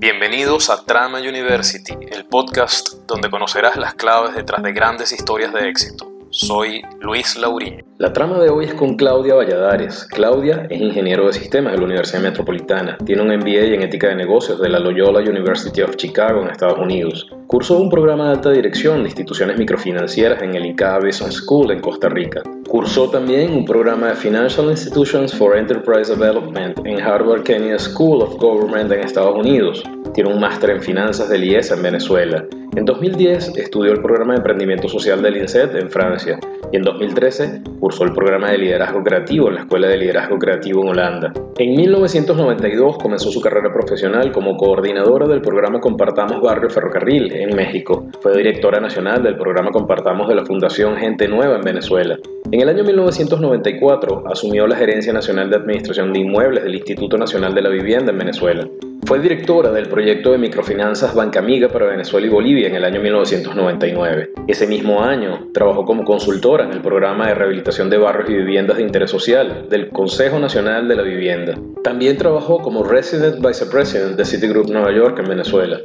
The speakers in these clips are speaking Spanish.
Bienvenidos a Trama University, el podcast donde conocerás las claves detrás de grandes historias de éxito. Soy Luis Lauriño. La trama de hoy es con Claudia Valladares. Claudia es ingeniero de sistemas de la Universidad Metropolitana. Tiene un MBA en ética de negocios de la Loyola University of Chicago en Estados Unidos. Cursó un programa de alta dirección de instituciones microfinancieras en el ICAA Business School en Costa Rica. Cursó también un programa de Financial Institutions for Enterprise Development en Harvard Kennedy School of Government en Estados Unidos. Tiene un máster en finanzas del IESA en Venezuela. En 2010 estudió el programa de emprendimiento social del INSET en Francia y en 2013 cursó el programa de liderazgo creativo en la Escuela de Liderazgo Creativo en Holanda. En 1992 comenzó su carrera profesional como coordinadora del programa Compartamos Barrio Ferrocarril en México. Fue directora nacional del programa Compartamos de la Fundación Gente Nueva en Venezuela. En el año 1994 asumió la Gerencia Nacional de Administración de Inmuebles del Instituto Nacional de la Vivienda en Venezuela. Fue directora del proyecto de microfinanzas Banca Amiga para Venezuela y Bolivia en el año 1999. Ese mismo año trabajó como consultora en el programa de rehabilitación de barrios y viviendas de interés social del Consejo Nacional de la Vivienda. También trabajó como Resident Vice President de Citigroup Nueva York en Venezuela.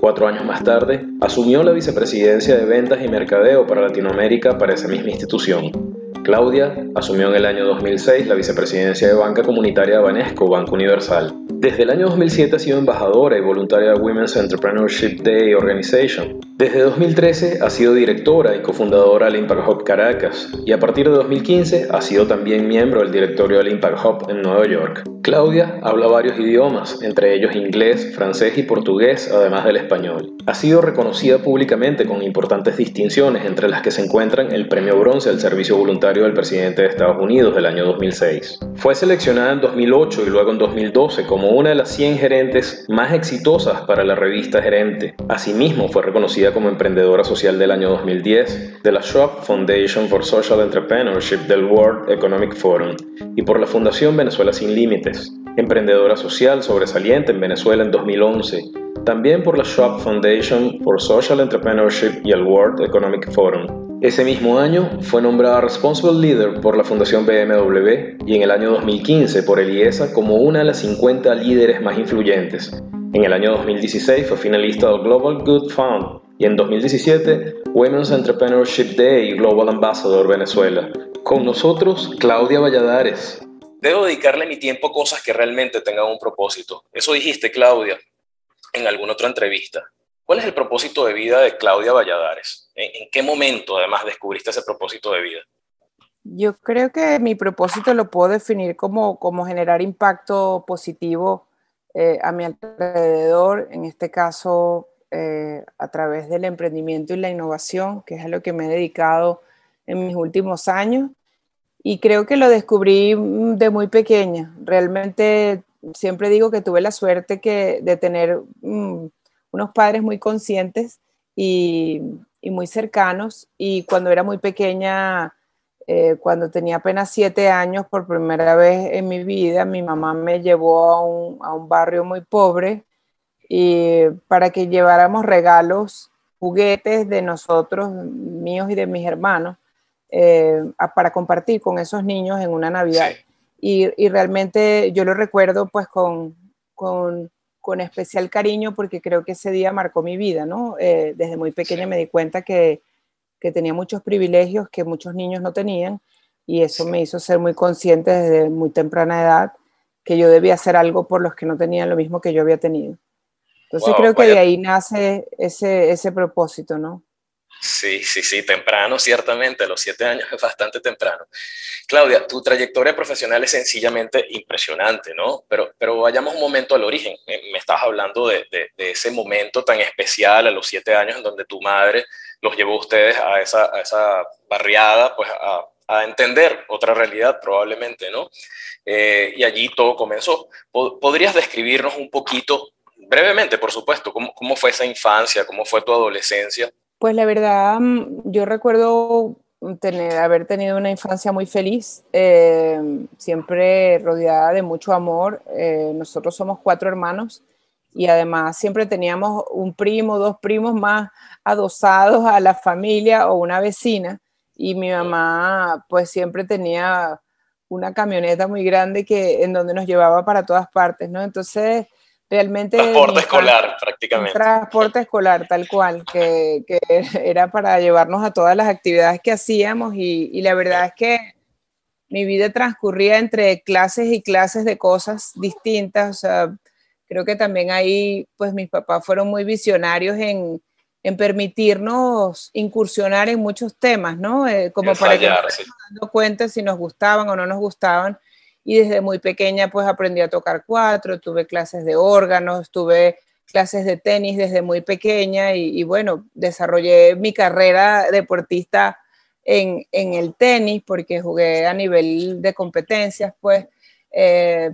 Cuatro años más tarde, asumió la vicepresidencia de Ventas y Mercadeo para Latinoamérica para esa misma institución. Claudia asumió en el año 2006 la vicepresidencia de banca comunitaria de Banesco, Banco Universal. Desde el año 2007 ha sido embajadora y voluntaria de Women's Entrepreneurship Day Organization. Desde 2013 ha sido directora y cofundadora del Impact Hub Caracas y a partir de 2015 ha sido también miembro del directorio del Impact Hub en Nueva York. Claudia habla varios idiomas, entre ellos inglés, francés y portugués, además del español. Ha sido reconocida públicamente con importantes distinciones, entre las que se encuentran el Premio Bronce al Servicio Voluntario del Presidente de Estados Unidos del año 2006. Fue seleccionada en 2008 y luego en 2012 como una de las 100 gerentes más exitosas para la revista Gerente. Asimismo, fue reconocida como emprendedora social del año 2010 de la Schwab Foundation for Social Entrepreneurship del World Economic Forum y por la Fundación Venezuela Sin Límites, emprendedora social sobresaliente en Venezuela en 2011, también por la Schwab Foundation for Social Entrepreneurship y el World Economic Forum. Ese mismo año fue nombrada Responsible Leader por la Fundación BMW y en el año 2015 por el IESA como una de las 50 líderes más influyentes. En el año 2016 fue finalista del Global Good Fund y en 2017 Women's Entrepreneurship Day Global Ambassador Venezuela. Con nosotros, Claudia Valladares. Debo dedicarle mi tiempo a cosas que realmente tengan un propósito. Eso dijiste, Claudia, en alguna otra entrevista. ¿Cuál es el propósito de vida de Claudia Valladares? ¿En, qué momento, además, descubriste ese propósito de vida? Yo creo que mi propósito lo puedo definir como, como generar impacto positivo eh, a mi alrededor, en este caso eh, a través del emprendimiento y la innovación, que es a lo que me he dedicado en mis últimos años. Y creo que lo descubrí mm, de muy pequeña. Realmente siempre digo que tuve la suerte de tener mm, unos padres muy conscientes y, muy cercanos. Y cuando era muy pequeña, eh, cuando tenía apenas siete años, por primera vez en mi vida, mi mamá me llevó a un barrio muy pobre y para que lleváramos regalos, juguetes de nosotros, míos y de mis hermanos, eh, para compartir con esos niños en una Navidad. Y, y, realmente yo lo recuerdo pues con, con, con, especial cariño porque creo que ese día marcó mi vida, ¿no? Eh, desde muy pequeña me di cuenta que, que, tenía muchos privilegios que muchos niños no tenían y eso me hizo ser muy consciente desde muy temprana edad que yo debía hacer algo por los que no tenían lo mismo que yo había tenido. Entonces creo que de ahí nace ese, ese propósito, ¿no? Sí, sí, sí, temprano, ciertamente, a los siete años es bastante temprano. Claudia, tu trayectoria profesional es sencillamente impresionante, ¿no? Pero, pero vayamos un momento al origen. Me estabas hablando de, de, ese momento tan especial a los siete años en donde tu madre los llevó a ustedes a esa, a esa barriada, pues a, a entender otra realidad probablemente, ¿no? Eh, y allí todo comenzó. ¿Podrías describirnos un poquito brevemente, por supuesto, ¿cómo, ¿cómo, fue esa infancia? ¿Cómo fue tu adolescencia? Pues la verdad, mm, yo recuerdo tener, haber tenido una infancia muy feliz, eh, siempre rodeada de mucho amor. Eh, nosotros somos cuatro hermanos y además siempre teníamos un primo, dos primos más adosados a la familia o una vecina. Y mi mamá pues siempre tenía una camioneta muy grande que, en donde nos llevaba para todas partes, ¿no? Entonces realmente... Transporte escolar, prácticamente. Transporte escolar, tal cual, que, que, era para llevarnos a todas las actividades que hacíamos y, y la verdad es que mi vida transcurría entre clases y clases de cosas distintas, o sea, creo que también ahí, pues mis papás fueron muy visionarios en, en permitirnos incursionar en muchos temas, ¿no? Eh, como para que nos dando cuenta si nos gustaban o no nos gustaban. Y desde muy pequeña, pues aprendí a tocar cuatro, tuve clases de órganos, tuve clases de tenis desde muy pequeña y, bueno, desarrollé mi carrera deportista en, en, el tenis porque jugué a nivel de competencias, pues eh,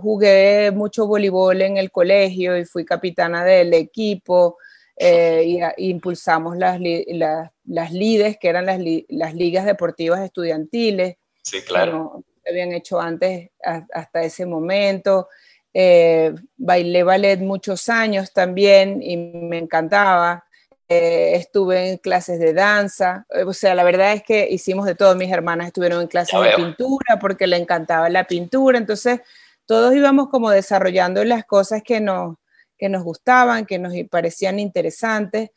jugué mucho voleibol en el colegio y fui capitana del equipo eh, y, impulsamos las, las, las, LIDES, que eran las, las ligas deportivas estudiantiles. Sí, claro. Habían hecho antes hasta ese momento. Eh, bailé ballet muchos años también y me encantaba. Eh, estuve en clases de danza, eh, o sea, la verdad es que hicimos de todo, mis hermanas estuvieron en clases de pintura porque le encantaba la pintura, entonces todos íbamos como desarrollando las cosas que nos, que nos gustaban, que nos parecían interesantes.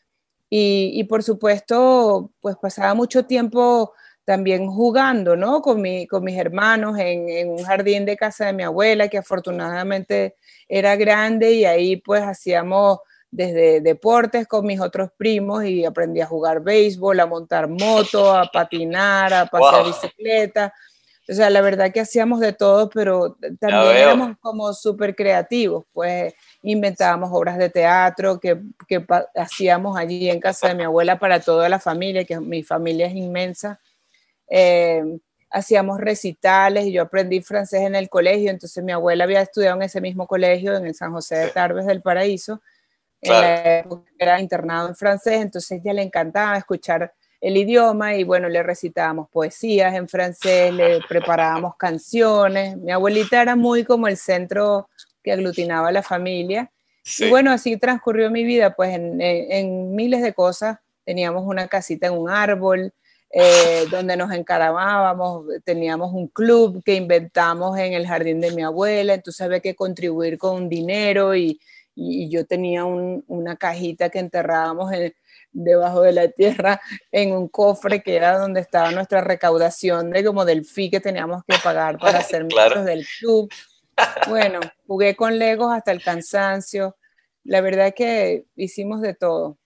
Y, y por supuesto, pues pasaba mucho tiempo también jugando, ¿no? Con, mi, con mis hermanos en, en, un jardín de casa de mi abuela, que afortunadamente era grande y ahí pues hacíamos desde deportes con mis otros primos y aprendí a jugar béisbol, a montar moto, a patinar, a pasear bicicleta. O sea, la verdad que hacíamos de todo, pero también éramos como súper creativos, pues inventábamos obras de teatro que, que hacíamos allí en casa de mi abuela para toda la familia, que mi familia es inmensa. Eh, hacíamos recitales y yo aprendí francés en el colegio, entonces mi abuela había estudiado en ese mismo colegio, en el San José de Tarbes del Paraíso, era internado en francés, entonces ya le encantaba escuchar el idioma y bueno, le recitábamos poesías en francés, le preparábamos canciones. Mi abuelita era muy como el centro que aglutinaba a la familia. Y bueno, así transcurrió mi vida, pues en, en, miles de cosas. Teníamos una casita en un árbol, eh, donde nos encarábamos, teníamos un club que inventamos en el jardín de mi abuela, entonces había que contribuir con dinero y, y yo tenía una cajita que enterrábamos debajo de la tierra en un cofre que era donde estaba nuestra recaudación de como del fee que teníamos que pagar para ser miembros del club. Bueno, jugué con Legos hasta el cansancio. La verdad es que hicimos de todo.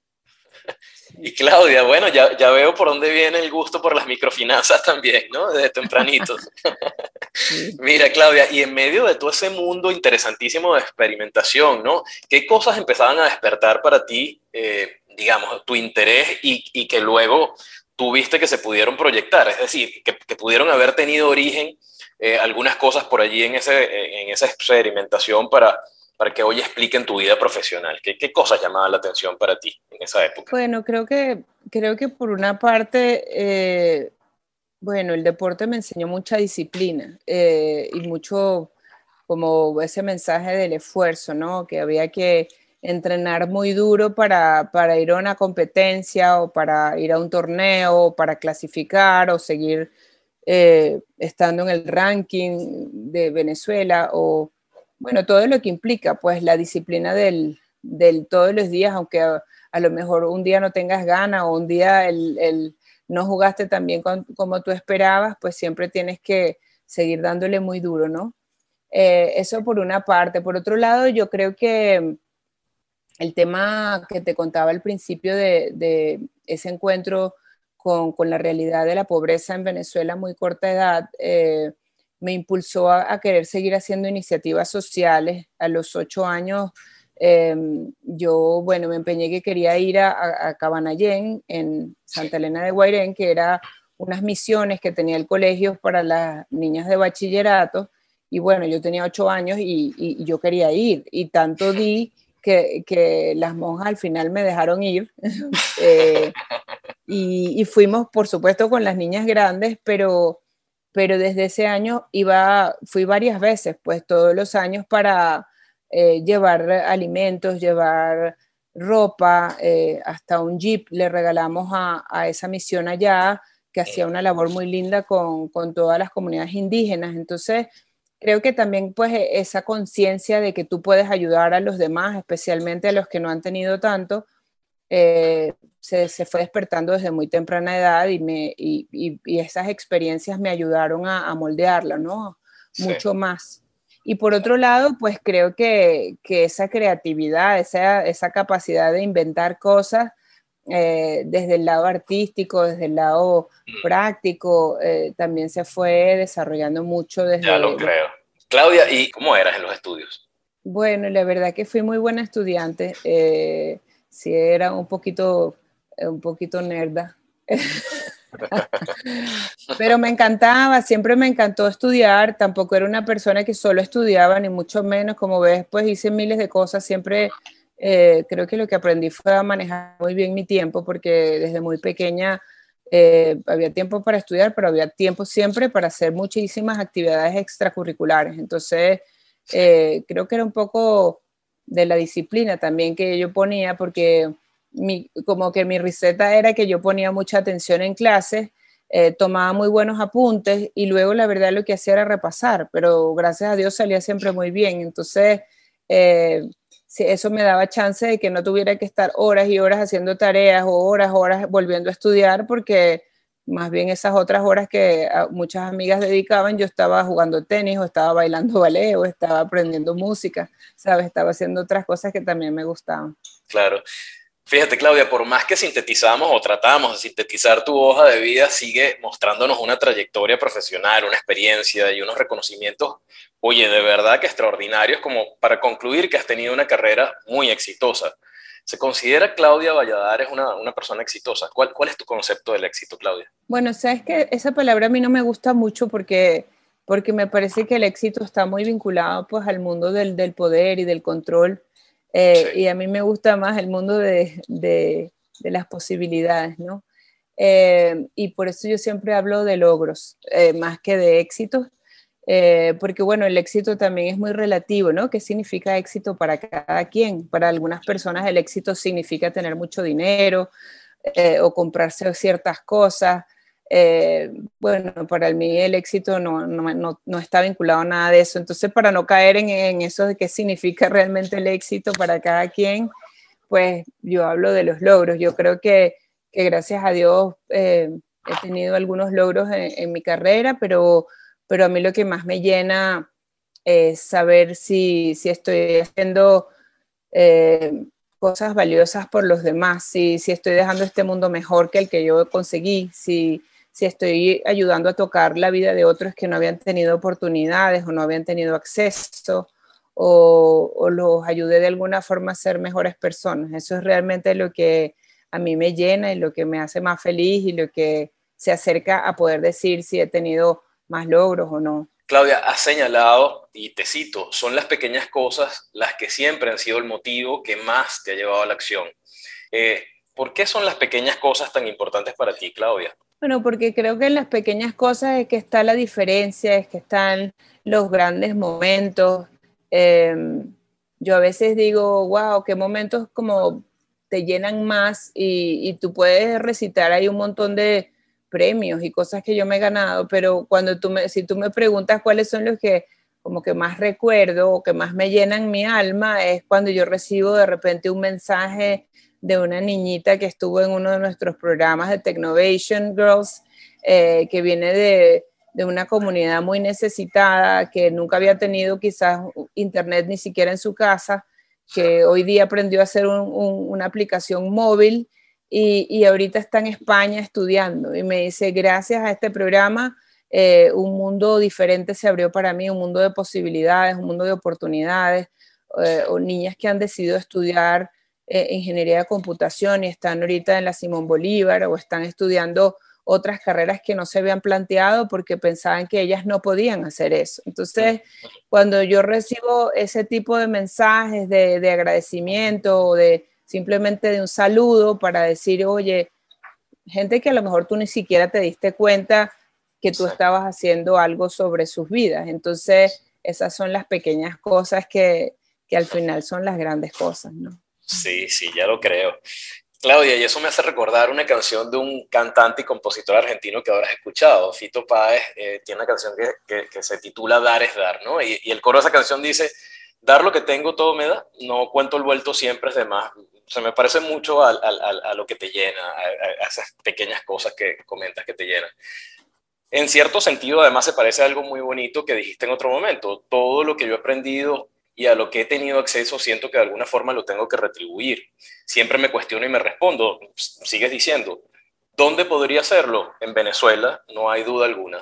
Y Claudia, bueno, ya, ya, veo por dónde viene el gusto por las microfinanzas también, ¿no? Desde tempranito. Mira, Claudia, y en medio de todo ese mundo interesantísimo de experimentación, ¿no? ¿Qué cosas empezaban a despertar para ti, eh, digamos, tu interés y, y, que luego tuviste que se pudieron proyectar? Es decir, que, que pudieron haber tenido origen eh, algunas cosas por allí en, ese, en esa experimentación para para que hoy expliquen tu vida profesional. ¿Qué, ¿Qué, cosas llamaban la atención para ti en esa época? Bueno, creo que, creo que por una parte, eh, bueno, el deporte me enseñó mucha disciplina eh, y mucho como ese mensaje del esfuerzo, ¿no? Que había que entrenar muy duro para, para ir a una competencia o para ir a un torneo o para clasificar o seguir eh, estando en el ranking de Venezuela o bueno, todo lo que implica, pues la disciplina del, del todos los días, aunque a, lo mejor un día no tengas ganas o un día el, el no jugaste tan bien como tú esperabas, pues siempre tienes que seguir dándole muy duro, ¿no? Eh, eso por una parte. Por otro lado, yo creo que el tema que te contaba al principio de, de ese encuentro con, con, la realidad de la pobreza en Venezuela muy corta edad, eh, me impulsó a, querer seguir haciendo iniciativas sociales. A los ocho años, em, yo, bueno, me empeñé que quería ir a, a, Cabanallén, en Santa Elena de Guairén, que era unas misiones que tenía el colegio para las niñas de bachillerato. Y bueno, yo tenía ocho años y, yo quería ir. Y tanto di que, que, las monjas al final me dejaron ir. Eh, y, y fuimos, por supuesto, con las niñas grandes, pero pero desde ese año iba, fui varias veces, pues todos los años para eh, llevar alimentos, llevar ropa, eh, hasta un jeep le regalamos a, esa misión allá, que hacía una labor muy linda con, con todas las comunidades indígenas. Entonces, creo que también pues e, esa conciencia de que tú puedes ayudar a los demás, especialmente a los que no han tenido tanto, eh, se, fue despertando desde muy temprana edad y, me, y, esas experiencias me ayudaron a, moldearla, ¿no? Mucho más. Y por otro lado, pues creo que, que esa creatividad, esa, esa, capacidad de inventar cosas eh, desde el lado artístico, desde el lado mm. práctico, eh, también se fue desarrollando mucho desde... Ya lo creo. Claudia, ¿y cómo eras en los estudios? Bueno, la verdad que fui muy buena estudiante. Eh, sí, era un poquito, un poquito nerda. Pero me encantaba, siempre me encantó estudiar, tampoco era una persona que solo estudiaba, ni mucho menos, como ves, pues hice miles de cosas, siempre eh, creo que lo que aprendí fue a manejar muy bien mi tiempo, porque desde muy pequeña eh, había tiempo para estudiar, pero había tiempo siempre para hacer muchísimas actividades extracurriculares. Entonces, eh, creo que era un poco de la disciplina también que yo ponía, porque mi, como que mi receta era que yo ponía mucha atención en clases, tomaba muy buenos apuntes y luego la verdad lo que hacía era repasar, pero gracias a Dios salía siempre muy bien. Entonces, eso me daba chance de que no tuviera que estar horas y horas haciendo tareas o horas, horas volviendo a estudiar, porque más bien esas otras horas que muchas amigas dedicaban, yo estaba jugando tenis o estaba bailando ballet o estaba aprendiendo música, ¿sabes? Estaba haciendo otras cosas que también me gustaban. Claro. Fíjate, Claudia, por más que sintetizamos o tratamos de sintetizar tu hoja de vida, sigue mostrándonos una trayectoria profesional, una experiencia y unos reconocimientos, oye, de verdad que extraordinarios, como para concluir que has tenido una carrera muy exitosa. ¿Se considera Claudia Valladares una, una persona exitosa? ¿Cuál, ¿Cuál es tu concepto del éxito, Claudia? Bueno, sabes que esa palabra a mí no me gusta mucho porque, porque me parece que el éxito está muy vinculado pues, al mundo del, del poder y del control eh, y a mí me gusta más el mundo de, de, las posibilidades, ¿no? Eh, y por eso yo siempre hablo de logros, eh, más que de éxitos, porque bueno, el éxito también es muy relativo, ¿no? ¿Qué significa éxito para cada quien? Para algunas personas el éxito significa tener mucho dinero o comprarse ciertas cosas. Eh, bueno, para mí el éxito no, no, no, está vinculado a nada de eso. Entonces, para no caer en, en, eso de qué significa realmente el éxito para cada quien, pues yo hablo de los logros. Yo creo que, que gracias a Dios eh, he tenido algunos logros en, mi carrera, pero, pero a mí lo que más me llena es saber si, si estoy haciendo... Eh, cosas valiosas por los demás, si, si estoy dejando este mundo mejor que el que yo conseguí, si, si estoy ayudando a tocar la vida de otros que no habían tenido oportunidades o no habían tenido acceso o, los ayudé de alguna forma a ser mejores personas. Eso es realmente lo que a mí me llena y lo que me hace más feliz y lo que se acerca a poder decir si he tenido más logros o no. Claudia, has señalado, y te cito, son las pequeñas cosas las que siempre han sido el motivo que más te ha llevado a la acción. Eh, ¿Por qué son las pequeñas cosas tan importantes para ti, Claudia? Bueno, porque creo que en las pequeñas cosas es que está la diferencia, es que están los grandes momentos. Em, yo a veces digo, wow, qué momentos como te llenan más y, tú puedes recitar ahí un montón de premios y cosas que yo me he ganado, pero cuando tú me, si tú me preguntas cuáles son los que como que más recuerdo o que más me llenan mi alma, es cuando yo recibo de repente un mensaje de una niñita que estuvo en uno de nuestros programas de Technovation Girls, eh, que viene de, una comunidad muy necesitada, que nunca había tenido quizás internet ni siquiera en su casa, que hoy día aprendió a hacer una aplicación móvil y, ahorita está en España estudiando. Y me dice, gracias a este programa, eh, un mundo diferente se abrió para mí, un mundo de posibilidades, un mundo de oportunidades, eh, o niñas que han decidido estudiar eh, ingeniería de computación y están ahorita en la Simón Bolívar o están estudiando otras carreras que no se habían planteado porque pensaban que ellas no podían hacer eso. Entonces, cuando yo recibo ese tipo de mensajes de, de agradecimiento o de simplemente de un saludo para decir, oye, gente que a lo mejor tú ni siquiera te diste cuenta que tú estabas haciendo algo sobre sus vidas. Entonces, esas son las pequeñas cosas que, que al final son las grandes cosas, ¿no? Sí, sí, ya lo creo. Claudia, y eso me hace recordar una canción de un cantante y compositor argentino que has escuchado. Fito Páez eh, tiene una canción que, que, se titula Dar es dar, ¿no? Y, y, el coro de esa canción dice, dar lo que tengo todo me da, no cuento el vuelto siempre es de más. O sea, me parece mucho a, a, a lo que te llena, a, esas pequeñas cosas que comentas que te llenan. En cierto sentido, además, se parece a algo muy bonito que dijiste en otro momento. Todo lo que yo he aprendido y a lo que he tenido acceso siento que de alguna forma lo tengo que retribuir. Siempre me cuestiono y me respondo, sigues diciendo, ¿dónde podría hacerlo? En Venezuela, no hay duda alguna.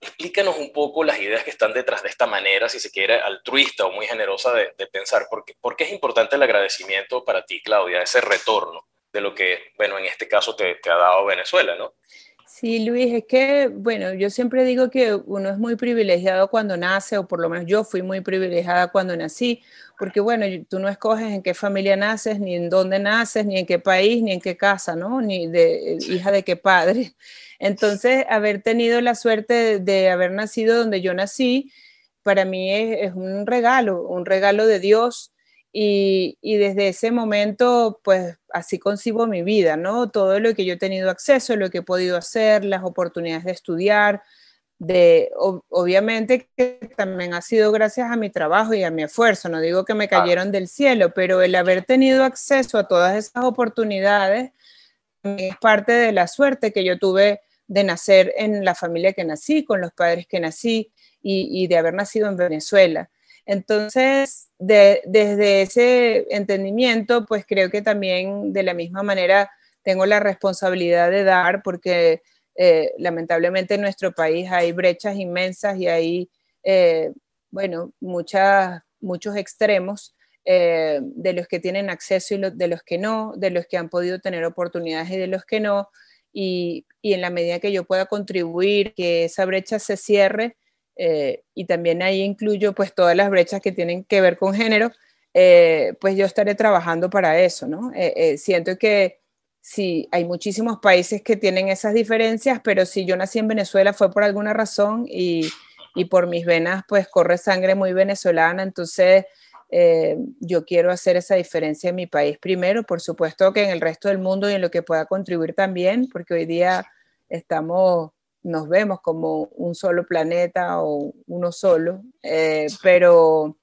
Explícanos un poco las ideas que están detrás de esta manera, si se quiere, altruista o muy generosa de, pensar. ¿Por qué, es importante el agradecimiento para ti, Claudia, ese retorno de lo que, bueno, en este caso te, te ha dado Venezuela, ¿no? Sí, Luis, es que, bueno, yo siempre digo que uno es muy privilegiado cuando nace, o por lo menos yo fui muy privilegiada cuando nací, porque, bueno, tú no escoges en qué familia naces, ni en dónde naces, ni en qué país, ni en qué casa, ¿no? Ni de hija de qué padre. Entonces, haber tenido la suerte de, haber nacido donde yo nací, para mí es, es un regalo, un regalo de Dios y, desde ese momento, pues así concibo mi vida, ¿no? Todo lo que yo he tenido acceso, lo que he podido hacer, las oportunidades de estudiar, de, obviamente que también ha sido gracias a mi trabajo y a mi esfuerzo, no digo que me cayeron del cielo, pero el haber tenido acceso a todas esas oportunidades es parte de la suerte que yo tuve de nacer en la familia que nací, con los padres que nací y de haber nacido en Venezuela. Entonces, desde ese entendimiento, pues creo que también de la misma manera tengo la responsabilidad de dar, porque eh, lamentablemente en nuestro país hay brechas inmensas y hay, eh, bueno, muchos extremos eh, de los que tienen acceso y de los que no, de los que han podido tener oportunidades y de los que no. Y, y en la medida que yo pueda contribuir que esa brecha se cierre, eh, y también ahí incluyo pues todas las brechas que tienen que ver con género, eh, pues yo estaré trabajando para eso, ¿no? Eh, siento que sí, hay muchísimos países que tienen esas diferencias, pero si yo nací en Venezuela fue por alguna razón y, y por mis venas pues corre sangre muy venezolana, entonces yo quiero hacer esa diferencia en mi país primero, por supuesto que en el resto del mundo y en lo que pueda contribuir también, porque hoy día estamos nos vemos como un solo planeta o uno solo, eh, pero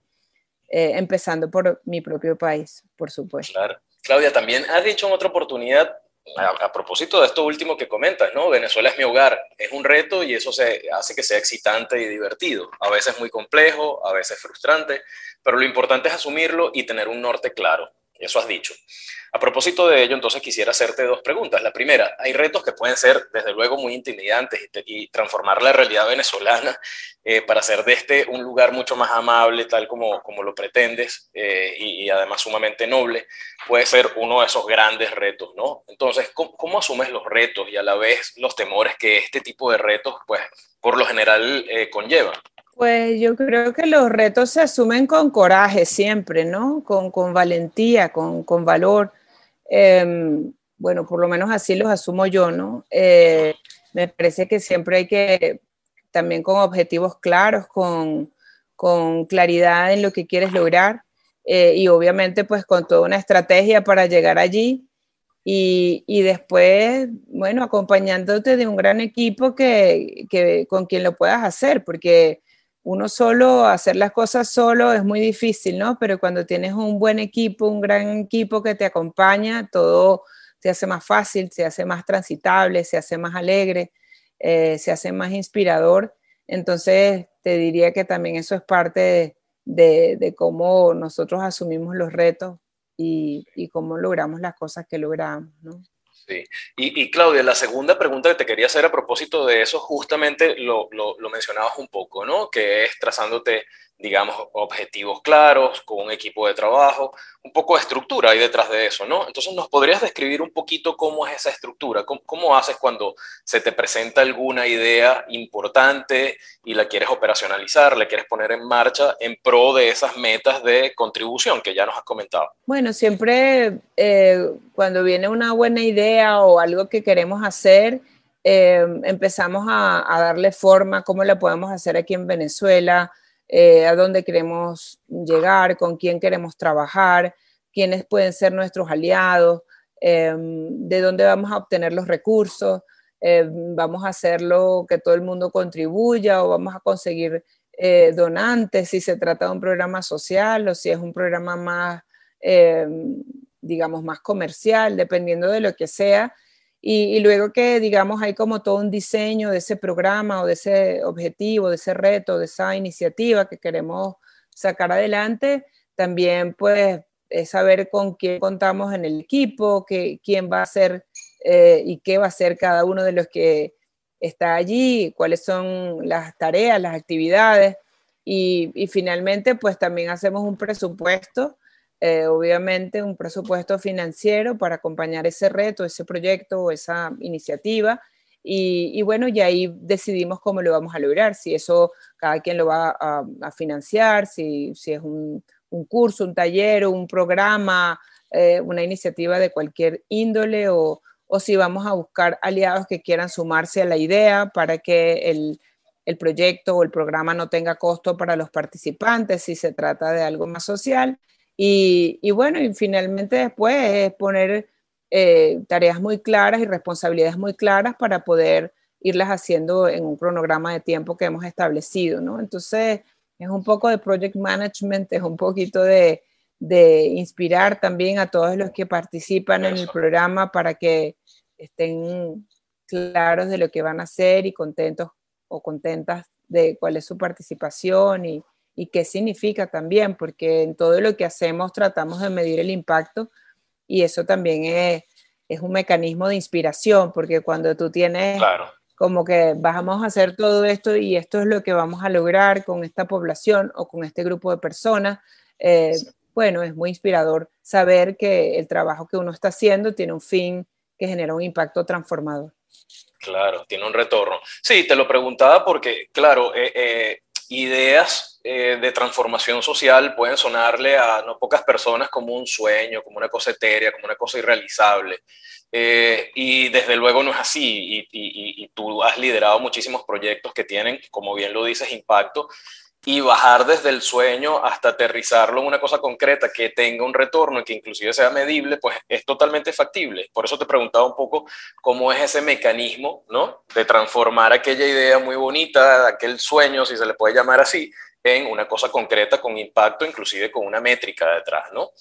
eh, empezando por mi propio país, por supuesto. Claro. Claudia, también has dicho en otra oportunidad, a, propósito de esto último que comentas, ¿no? Venezuela es mi hogar, es un reto y eso se hace que sea excitante y divertido, a veces muy complejo, a veces frustrante, pero lo importante es asumirlo y tener un norte claro. Eso has dicho. A propósito de ello, entonces quisiera hacerte dos preguntas. La primera, hay retos que pueden ser, desde luego, muy intimidantes y, transformar la realidad venezolana eh, para hacer de este un lugar mucho más amable, tal como, como lo pretendes, eh, y, además sumamente noble, puede ser uno de esos grandes retos, ¿no? Entonces, ¿cómo, asumes los retos y a la vez los temores que este tipo de retos, pues, por lo general eh? Pues yo creo que los retos se asumen con coraje siempre, ¿no? Con, con valentía, con, con valor. Em, bueno, por lo menos así los asumo yo, ¿no? Eh, me parece que siempre hay que, también con objetivos claros, con, con claridad en lo que quieres lograr eh, y obviamente pues con toda una estrategia para llegar allí y, y después, bueno, acompañándote de un gran equipo que, que, con quien lo puedas hacer, porque uno solo, hacer las cosas solo es muy difícil, ¿no? Pero cuando tienes un buen equipo, un gran equipo que te acompaña, todo se hace más fácil, se hace más transitable, se hace más alegre, eh, se hace más inspirador. Entonces, te diría que también eso es parte de, cómo nosotros asumimos los retos y, y, cómo logramos las cosas que logramos, ¿no? Sí. Y, Claudia, la segunda pregunta que te quería hacer a propósito de eso, justamente lo, lo, lo mencionabas un poco, ¿no? Que es trazándote digamos, objetivos claros, con un equipo de trabajo, un poco de estructura ahí detrás de eso, ¿no? Entonces, ¿nos podrías describir un poquito cómo es esa estructura? ¿Cómo, haces cuando se te presenta alguna idea importante y la quieres operacionalizar, la quieres poner en marcha en pro de esas metas de contribución que ya nos has comentado? Bueno, siempre eh, cuando viene una buena idea o algo que queremos hacer, eh, empezamos a, a darle forma, cómo la podemos hacer aquí en Venezuela, eh, a dónde queremos llegar, con quién queremos trabajar, quiénes pueden ser nuestros aliados. em, de dónde vamos a obtener los recursos, em, vamos a hacerlo que todo el mundo contribuya o vamos a conseguir eh, donantes si se trata de un programa social o si es un programa más, em, digamos, más comercial, dependiendo de lo que sea. Y, luego que, digamos, hay como todo un diseño de ese programa o de ese objetivo, de ese reto, de esa iniciativa que queremos sacar adelante, también pues es saber con quién contamos en el equipo, que, quién va a ser eh, y qué va a ser cada uno de los que está allí, cuáles son las tareas, las actividades. Y finalmente, pues también hacemos un presupuesto, eh, obviamente un presupuesto financiero para acompañar ese reto, ese proyecto o esa iniciativa. Y, bueno, y ahí decidimos cómo lo vamos a lograr, si eso cada quien lo va a, financiar, si, si es un, curso, un taller un programa, eh, una iniciativa de cualquier índole o, o, si vamos a buscar aliados que quieran sumarse a la idea para que el, el proyecto o el programa no tenga costo para los participantes, si se trata de algo más social. Y, y bueno, y finalmente después es poner eh, tareas muy claras y responsabilidades muy claras para poder irlas haciendo en un cronograma de tiempo que hemos establecido, ¿no? Entonces, es un poco de project management, es un poquito de, de inspirar también a todos los que participan en el programa para que estén claros de lo que van a hacer y contentos o contentas de cuál es su participación y, y qué significa también, porque en todo lo que hacemos tratamos de medir el impacto y eso también es, es un mecanismo de inspiración, porque cuando tú tienes claro como que vamos a hacer todo esto y esto es lo que vamos a lograr con esta población o con este grupo de personas. Eh, bueno, es muy inspirador saber que el trabajo que uno está haciendo tiene un fin que genera un impacto transformador. Claro, tiene un retorno. Sí, te lo preguntaba porque, claro, eh, eh, ideas de transformación social pueden sonarle a no pocas personas como un sueño, como una cosa etérea, como una cosa irrealizable. Eh, y desde luego no es así, y, tú has liderado muchísimos proyectos que tienen, como bien lo dices, impacto, y bajar desde el sueño hasta aterrizarlo en una cosa concreta que tenga un retorno y que inclusive sea medible, pues es totalmente factible. Por eso te preguntaba un poco cómo es ese mecanismo, ¿no? De transformar aquella idea muy bonita, aquel sueño, si se le puede llamar así, en una cosa concreta con impacto, inclusive con una métrica detrás, ¿no?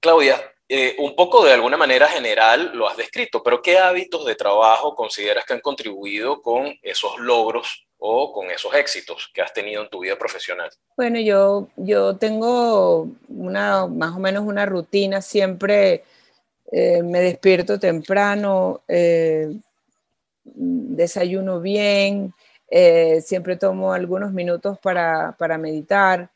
Claudia, eh, un poco de alguna manera general lo has descrito, pero ¿qué hábitos de trabajo consideras que han contribuido con esos logros o con esos éxitos que has tenido en tu vida profesional? Bueno, yo, yo tengo una, más o menos una rutina, siempre eh, me despierto temprano, eh, desayuno bien, siempre tomo algunos minutos para, para meditar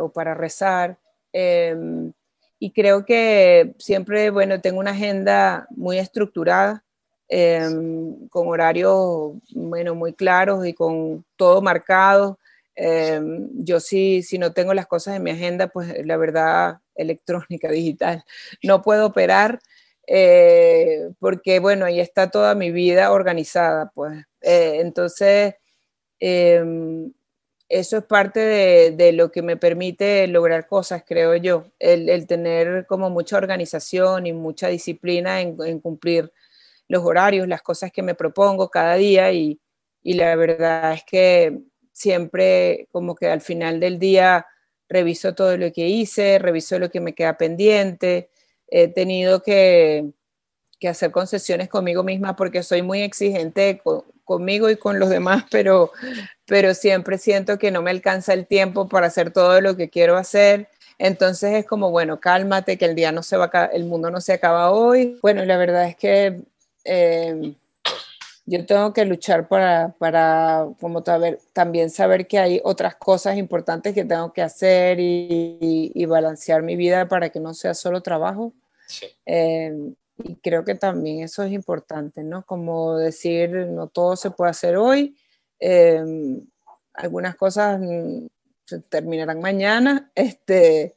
o para rezar. Em, y creo que siempre, bueno, tengo una agenda muy estructurada, em, con horarios, bueno, muy claros y con todo marcado. Em, yo sí, si no tengo las cosas en mi agenda, pues la verdad, electrónica, digital, no puedo operar. Eh, porque bueno, ahí está toda mi vida organizada, pues. Eh, entonces, em, eso es parte de, lo que me permite lograr cosas, creo yo, el, tener como mucha organización y mucha disciplina en, cumplir los horarios, las cosas que me propongo cada día y, la verdad es que siempre como que al final del día reviso todo lo que hice, reviso lo que me queda pendiente, he tenido que, hacer concesiones conmigo misma porque soy muy exigente conmigo y con los demás, pero, siempre siento que no me alcanza el tiempo para hacer todo lo que quiero hacer. Entonces es como, bueno, cálmate, que el día no se va, el mundo no se acaba hoy. Bueno, la verdad es que eh, yo tengo que luchar para, como también saber que hay otras cosas importantes que tengo que hacer y, balancear mi vida para que no sea solo trabajo. Sí. Eh, y creo que también eso es importante, ¿no? Como decir, no todo se puede hacer hoy, em, algunas cosas mm, se terminarán mañana, este,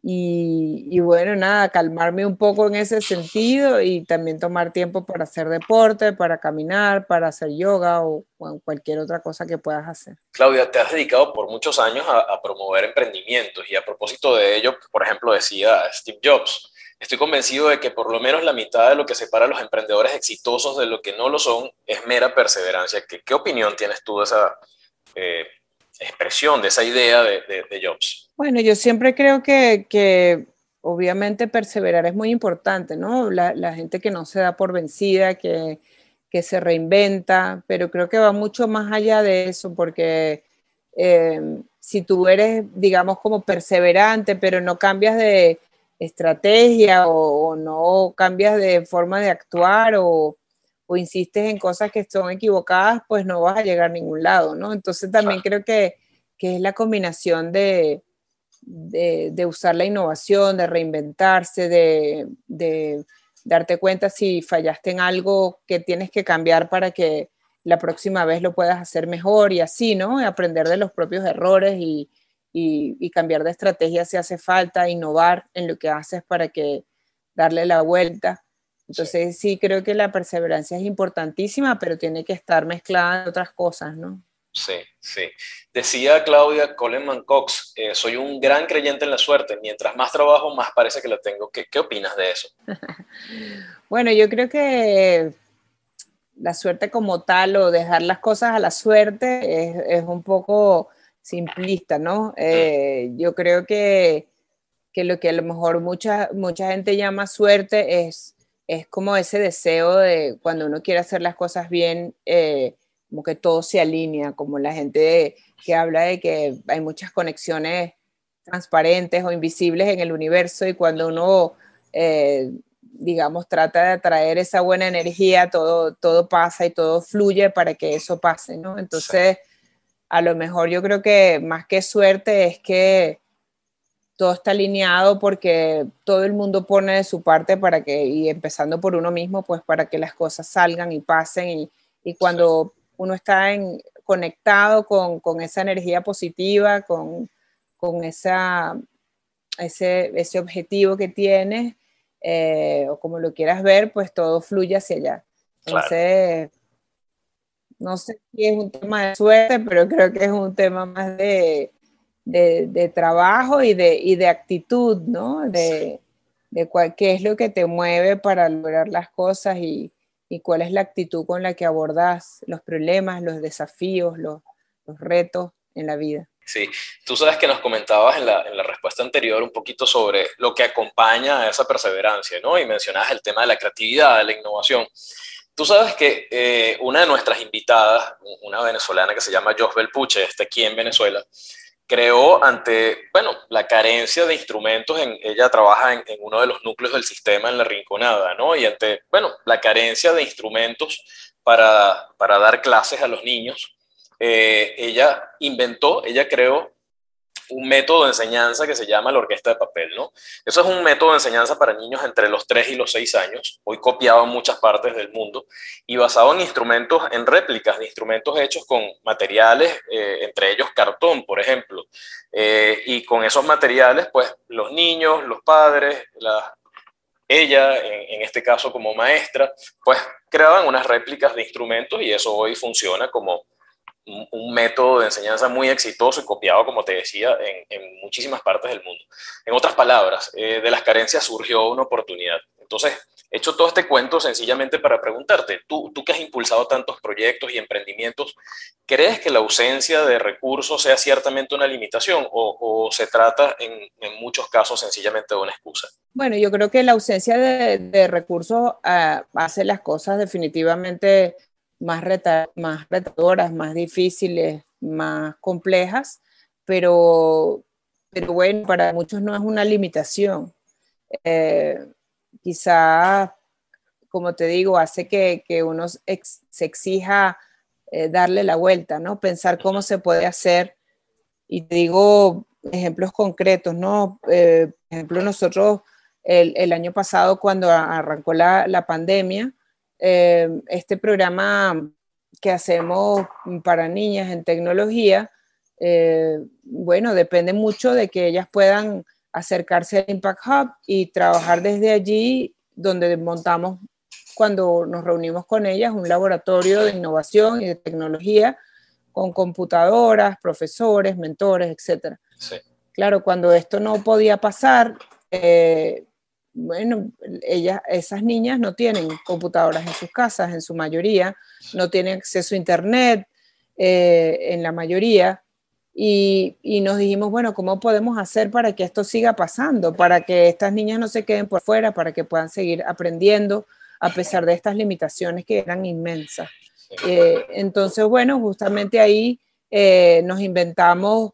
y, y, bueno, nada, calmarme un poco en ese sentido y también tomar tiempo para hacer deporte, para caminar, para hacer yoga o, cualquier otra cosa que puedas hacer. Claudia, te has dedicado por muchos años a, a promover emprendimientos y a propósito de ello, por ejemplo, decía Steve Jobs, estoy convencido de que por lo menos la mitad de lo que separa a los emprendedores exitosos de lo que no lo son es mera perseverancia. ¿Qué, opinión tienes tú de esa eh, expresión, de esa idea de, Jobs? Bueno, yo siempre creo que, que obviamente perseverar es muy importante, ¿no? La, la, gente que no se da por vencida, que, que, se reinventa, pero creo que va mucho más allá de eso, porque eh, si tú eres, digamos, como perseverante, pero no cambias de estrategia o, no cambias de forma de actuar o, o, insistes en cosas que son equivocadas, pues no vas a llegar a ningún lado, ¿no? Entonces también creo que, que, es la combinación de, de, de, usar la innovación, de reinventarse, de, de darte cuenta si fallaste en algo que tienes que cambiar para que la próxima vez lo puedas hacer mejor y así, ¿no? Aprender de los propios errores y, y, cambiar de estrategia si hace falta, innovar en lo que haces para que darle la vuelta. Entonces sí. creo que la perseverancia es importantísima, pero tiene que estar mezclada en otras cosas, ¿no? Sí, sí. Decía Claudia Coleman Cox, eh, soy un gran creyente en la suerte. Mientras más trabajo, más parece que la tengo. ¿Qué, qué opinas de eso? bueno, yo creo que la suerte como tal o dejar las cosas a la suerte es, es un poco simplista, ¿no? Eh, yo creo que, que, lo que a lo mejor mucha, mucha gente llama suerte es, es como ese deseo de cuando uno quiere hacer las cosas bien, eh, como que todo se alinea, como la gente que habla de que hay muchas conexiones transparentes o invisibles en el universo y cuando uno, eh, digamos, trata de atraer esa buena energía, todo, todo pasa y todo fluye para que eso pase, ¿no? Entonces a lo mejor yo creo que más que suerte es que todo está alineado porque todo el mundo pone de su parte para que, y empezando por uno mismo, pues para que las cosas salgan y pasen y, y cuando uno está en, conectado con, con, esa energía positiva, con, con esa, ese, ese, objetivo que tienes, eh, o como lo quieras ver, pues todo fluye hacia allá. Entonces, no sé si es un tema de suerte, pero creo que es un tema más de, de, trabajo y de, y de actitud, ¿no? De, de qué es lo que te mueve para lograr las cosas y, y, cuál es la actitud con la que abordas los problemas, los desafíos, los, los retos en la vida. Sí, tú sabes que nos comentabas en la, en la, respuesta anterior un poquito sobre lo que acompaña a esa perseverancia, ¿no? Y mencionabas el tema de la creatividad, de la innovación. Tú sabes que eh, una de nuestras invitadas, una venezolana que se llama Josbel Puche, está aquí en Venezuela, creó ante, bueno, la carencia de instrumentos, en, ella trabaja en, uno de los núcleos del sistema en la Rinconada, ¿no? Y ante, bueno, la carencia de instrumentos para, para dar clases a los niños, eh, ella inventó, ella creó un método de enseñanza que se llama la orquesta de papel, ¿no? Eso es un método de enseñanza para niños entre los 3 y los 6 años, hoy copiado en muchas partes del mundo, y basado en instrumentos, en réplicas de instrumentos hechos con materiales, eh, entre ellos cartón, por ejemplo. Eh, y con esos materiales, pues los niños, los padres, la, ella, en, en, este caso como maestra, pues creaban unas réplicas de instrumentos y eso hoy funciona como un, método de enseñanza muy exitoso y copiado, como te decía, en, muchísimas partes del mundo. En otras palabras, eh, de las carencias surgió una oportunidad. Entonces, he hecho todo este cuento sencillamente para preguntarte, tú, tú que has impulsado tantos proyectos y emprendimientos, ¿crees que la ausencia de recursos sea ciertamente una limitación o, se trata en, muchos casos sencillamente de una excusa? Bueno, yo creo que la ausencia de, recursos ah, hace las cosas definitivamente más, más retadoras, más difíciles, más complejas, pero, pero bueno, para muchos no es una limitación. Eh, quizá, como te digo, hace que, que uno se exija eh, darle la vuelta, ¿no? Pensar cómo se puede hacer. Y te digo ejemplos concretos, ¿no? Eh, por ejemplo, nosotros el, el, año pasado, cuando arrancó la, la pandemia, eh, este programa que hacemos para niñas en tecnología, eh, bueno, depende mucho de que ellas puedan acercarse al Impact Hub y trabajar desde allí, donde montamos cuando nos reunimos con ellas un laboratorio de innovación y de tecnología con computadoras, profesores, mentores, etc. Claro, cuando esto no podía pasar, eh, bueno, ellas, esas niñas no tienen computadoras en sus casas, en su mayoría, no tienen acceso a Internet eh, en la mayoría. Y, y, nos dijimos, bueno, ¿cómo podemos hacer para que esto siga pasando? Para que estas niñas no se queden por fuera, para que puedan seguir aprendiendo a pesar de estas limitaciones que eran inmensas. Eh, entonces, bueno, justamente ahí eh, nos inventamos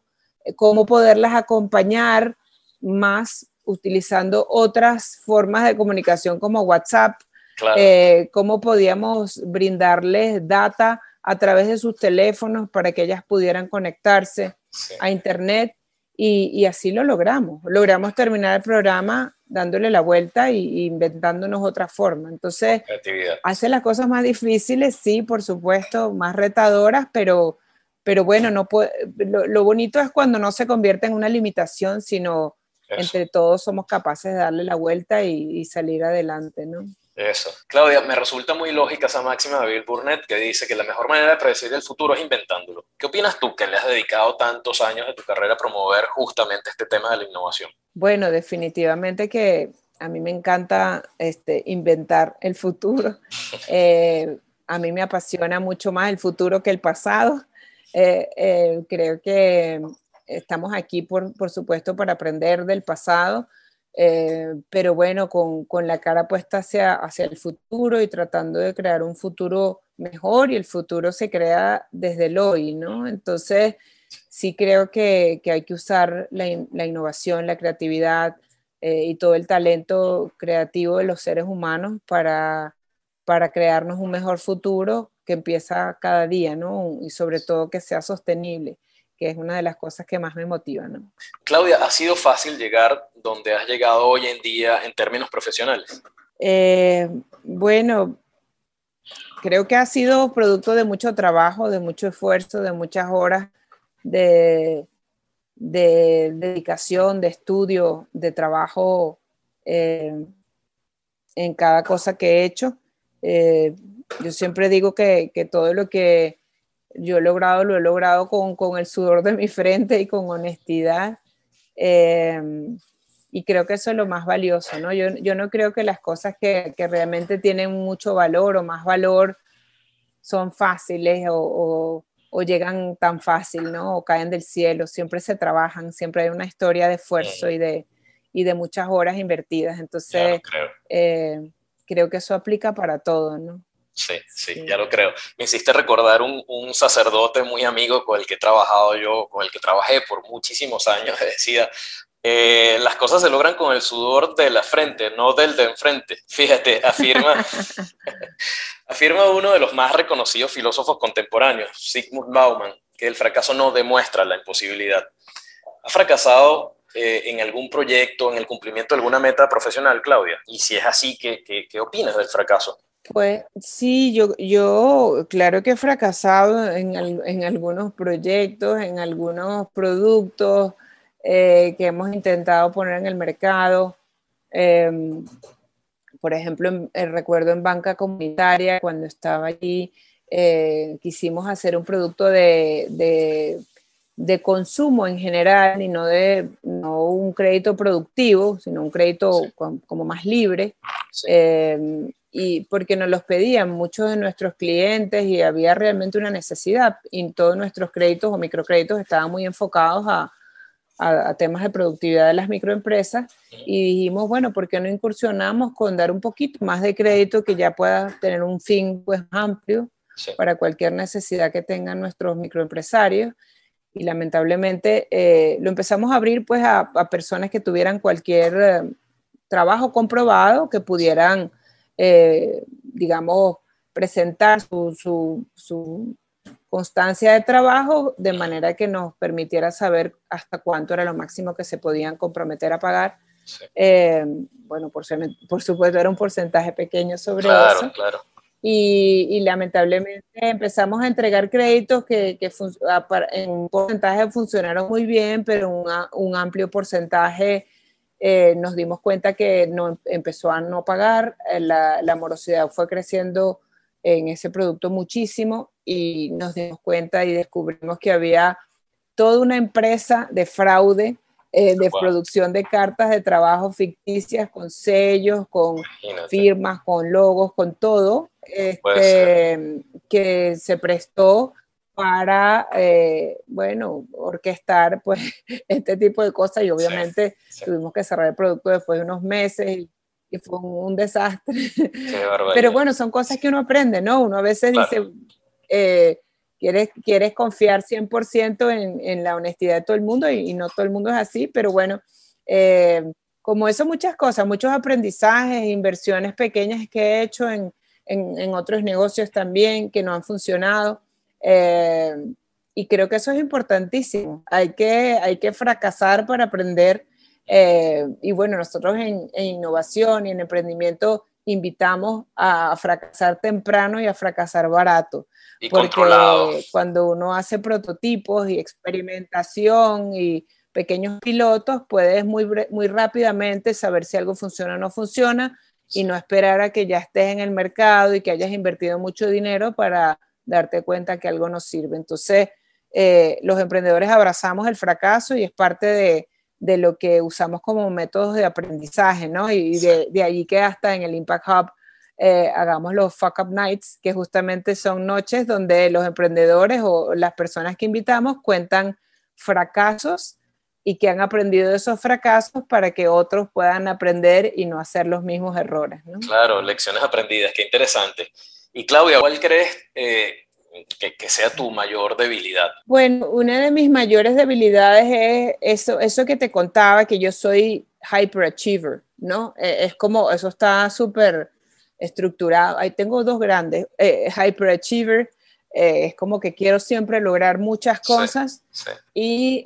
cómo poderlas acompañar más utilizando otras formas de comunicación como WhatsApp, eh, cómo podíamos brindarles data a través de sus teléfonos para que ellas pudieran conectarse a Internet y, así lo logramos. Logramos terminar el programa dándole la vuelta e inventándonos otra forma. Entonces, hace las cosas más difíciles, sí, por supuesto, más retadoras, pero, pero bueno, no lo, lo bonito es cuando no se convierte en una limitación, sino entre todos somos capaces de darle la vuelta y, salir adelante, ¿no? Eso. Claudia, me resulta muy lógica esa máxima de Bill Burnett que dice que la mejor manera de predecir el futuro es inventándolo. ¿Qué opinas tú que le has dedicado tantos años de tu carrera a promover justamente este tema de la innovación? Bueno, definitivamente que a mí me encanta este, inventar el futuro. Eh, a mí me apasiona mucho más el futuro que el pasado. Eh, eh, creo que estamos aquí, por, por supuesto, para aprender del pasado, eh, pero bueno, con, con, la cara puesta hacia, hacia el futuro y tratando de crear un futuro mejor y el futuro se crea desde el hoy, ¿no? Entonces, sí creo que, que hay que usar la, la innovación, la creatividad eh, y todo el talento creativo de los seres humanos para, para crearnos un mejor futuro que empieza cada día, ¿no? Y sobre todo que sea sostenible que es una de las cosas que más me motiva. ¿no? Claudia, ¿ha sido fácil llegar donde has llegado hoy en día en términos profesionales? Eh, bueno, creo que ha sido producto de mucho trabajo, de mucho esfuerzo, de muchas horas de, dedicación, de estudio, de trabajo eh, en cada cosa que he hecho. Eh, yo siempre digo que, que todo lo que yo he logrado, lo he logrado con, con el sudor de mi frente y con honestidad. Eh, y creo que eso es lo más valioso, ¿no? Yo, yo no creo que las cosas que, que, realmente tienen mucho valor o más valor son fáciles o, o, o, tan fácil, ¿no? O caen del cielo, siempre se trabajan, siempre hay una historia de esfuerzo y de, y de muchas horas invertidas. Entonces, creo. Eh, creo que eso aplica para todo, ¿no? Sí, sí, ya lo creo. Me hiciste recordar un, un, sacerdote muy amigo con el que he trabajado yo, con el que trabajé por muchísimos años, decía, eh, las cosas se logran con el sudor de la frente, no del de enfrente. Fíjate, afirma, afirma uno de los más reconocidos filósofos contemporáneos, Sigmund Bauman, que el fracaso no demuestra la imposibilidad. ¿Ha fracasado eh, en algún proyecto, en el cumplimiento de alguna meta profesional, Claudia? Y si es así, ¿qué, qué, qué opinas del fracaso? Pues sí, yo, yo claro que he fracasado en, en algunos proyectos, en algunos productos eh, que hemos intentado poner en el mercado. Eh, por ejemplo, eh, recuerdo en banca comunitaria, cuando estaba allí, eh, quisimos hacer un producto de, de, de, consumo en general y no, de, no un crédito productivo, sino un crédito sí. como más libre. Sí y porque nos los pedían muchos de nuestros clientes y había realmente una necesidad y todos nuestros créditos o microcréditos estaban muy enfocados a, a, a, temas de productividad de las microempresas y dijimos, bueno, ¿por qué no incursionamos con dar un poquito más de crédito que ya pueda tener un fin pues amplio sí. para cualquier necesidad que tengan nuestros microempresarios? Y lamentablemente eh, lo empezamos a abrir pues a, a personas que tuvieran cualquier eh, trabajo comprobado, que pudieran eh, digamos, presentar su, su, su, constancia de trabajo de manera que nos permitiera saber hasta cuánto era lo máximo que se podían comprometer a pagar. Sí. Eh, bueno, por, por, supuesto era un porcentaje pequeño sobre claro, eso. Claro. Y, y, lamentablemente empezamos a entregar créditos que, que en un porcentaje funcionaron muy bien, pero un, un amplio porcentaje eh, nos dimos cuenta que no, empezó a no pagar, eh, la, la, morosidad fue creciendo en ese producto muchísimo y nos dimos cuenta y descubrimos que había toda una empresa de fraude eh, de producción de cartas de trabajo ficticias con sellos, con firmas, con logos, con todo, este, que se prestó para, eh, bueno, orquestar pues este tipo de cosas y obviamente tuvimos que cerrar el producto después de unos meses y, fue un, desastre. Pero bueno, son cosas que uno aprende, ¿no? Uno a veces dice, eh, quieres, quieres confiar 100% en, en, la honestidad de todo el mundo y, no todo el mundo es así, pero bueno, eh, como eso muchas cosas, muchos aprendizajes, inversiones pequeñas que he hecho en, en, en otros negocios también que no han funcionado. Eh, y creo que eso es importantísimo. Hay que, hay que fracasar para aprender. Eh, y bueno, nosotros en, en, innovación y en emprendimiento invitamos a fracasar temprano y a fracasar barato. Y porque cuando uno hace prototipos y experimentación y pequeños pilotos, puedes muy, muy rápidamente saber si algo funciona o no funciona y no esperar a que ya estés en el mercado y que hayas invertido mucho dinero para darte cuenta que algo no sirve. Entonces, eh, los emprendedores abrazamos el fracaso y es parte de, de, lo que usamos como métodos de aprendizaje, ¿no? Y de, de allí que hasta en el Impact Hub eh, hagamos los fuck up nights, que justamente son noches donde los emprendedores o las personas que invitamos cuentan fracasos y que han aprendido de esos fracasos para que otros puedan aprender y no hacer los mismos errores. ¿no? Claro, lecciones aprendidas, qué interesante. Y Claudia, ¿cuál crees eh, que, que, sea tu mayor debilidad? Bueno, una de mis mayores debilidades es eso, eso que te contaba, que yo soy hyperachiever, ¿no? Eh, es como, eso está súper estructurado. Ahí tengo dos grandes, eh, hyperachiever, eh, es como que quiero siempre lograr muchas cosas sí, sí. Y,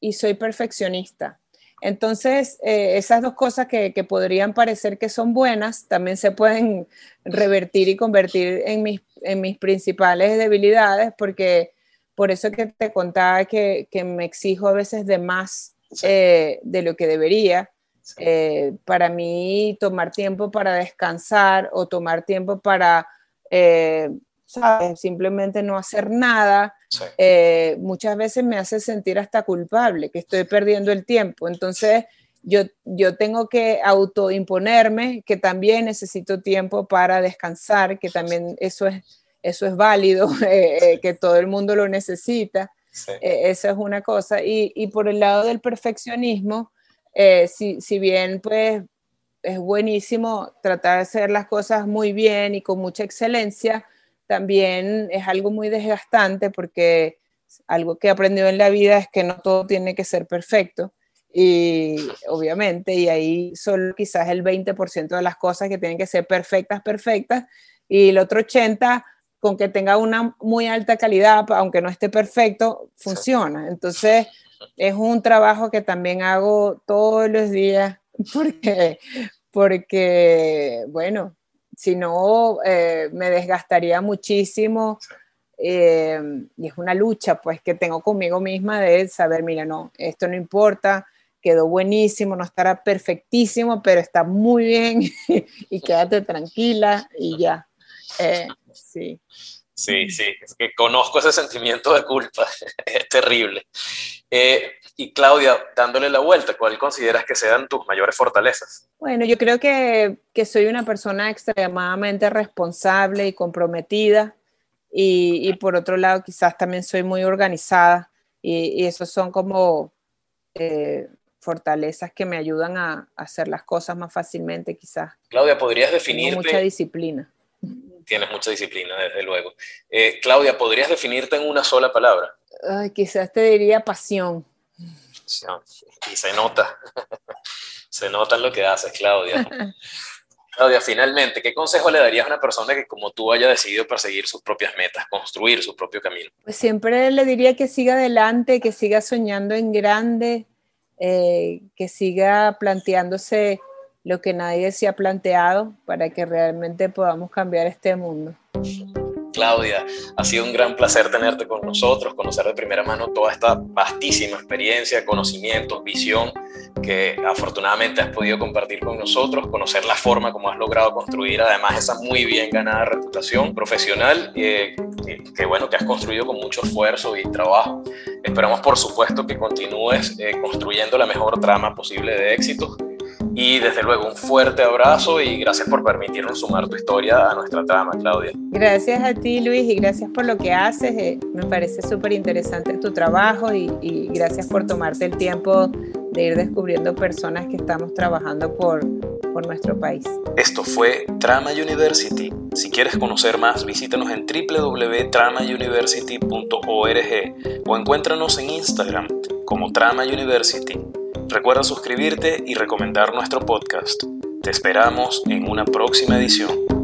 y soy perfeccionista. Entonces, eh, esas dos cosas que, que, podrían parecer que son buenas, también se pueden revertir y convertir en mis, en mis principales debilidades, porque por eso que te contaba que, que me exijo a veces de más eh, de lo que debería. Eh, para mí, tomar tiempo para descansar o tomar tiempo para, ¿sabes? Simplemente no hacer nada, sí. eh, muchas veces me hace sentir hasta culpable, que estoy perdiendo el tiempo. Entonces, yo, yo tengo que autoimponerme que también necesito tiempo para descansar, que también eso es, eso es válido, eh, que todo el mundo lo necesita. Sí. Eh, eso es una cosa. Y, y, por el lado del perfeccionismo, eh, si, si, bien pues es buenísimo tratar de hacer las cosas muy bien y con mucha excelencia, también es algo muy desgastante porque algo que he aprendido en la vida es que no todo tiene que ser perfecto y obviamente y ahí solo quizás el 20% de las cosas que tienen que ser perfectas, perfectas y el otro 80% con que tenga una muy alta calidad, aunque no esté perfecto, funciona. Entonces, es un trabajo que también hago todos los días porque, porque bueno, si no, eh, me desgastaría muchísimo. Eh, y es una lucha pues que tengo conmigo misma de saber, mira, no, esto no importa, quedó buenísimo, no estará perfectísimo, pero está muy bien y quédate tranquila y ya. Eh, sí. Sí, sí, es que conozco ese sentimiento de culpa, es terrible. Eh, y Claudia, dándole la vuelta, ¿cuál consideras que sean tus mayores fortalezas? Bueno, yo creo que, que soy una persona extremadamente responsable y comprometida y, y, por otro lado quizás también soy muy organizada y, y esos son como eh, fortalezas que me ayudan a, a, hacer las cosas más fácilmente quizás. Claudia, ¿podrías definirte? Tengo mucha disciplina tienes mucha disciplina, desde luego. Eh, Claudia, ¿podrías definirte en una sola palabra? Ay, quizás te diría pasión. Y se nota, se nota en lo que haces, Claudia. Claudia, finalmente, ¿qué consejo le darías a una persona que como tú haya decidido perseguir sus propias metas, construir su propio camino? Pues siempre le diría que siga adelante, que siga soñando en grande, eh, que siga planteándose lo que nadie se ha planteado para que realmente podamos cambiar este mundo. Claudia, ha sido un gran placer tenerte con nosotros, conocer de primera mano toda esta vastísima experiencia, conocimientos, visión que afortunadamente has podido compartir con nosotros, conocer la forma como has logrado construir además esa muy bien ganada reputación profesional eh, que, bueno, que has construido con mucho esfuerzo y trabajo. Esperamos por supuesto que continúes eh, construyendo la mejor trama posible de éxito y desde luego un fuerte abrazo y gracias por permitirnos sumar tu historia a nuestra trama, Claudia. Gracias a ti, Luis, y gracias por lo que haces. Eh, me parece súper interesante tu trabajo y, y gracias por tomarte el tiempo de ir descubriendo personas que estamos trabajando por, por nuestro país. Esto fue Trama University. Si quieres conocer más, visítanos en www.tramauniversity.org o encuéntranos en Instagram como Trama University. Recuerda suscribirte y recomendar nuestro podcast. Te esperamos en una próxima edición.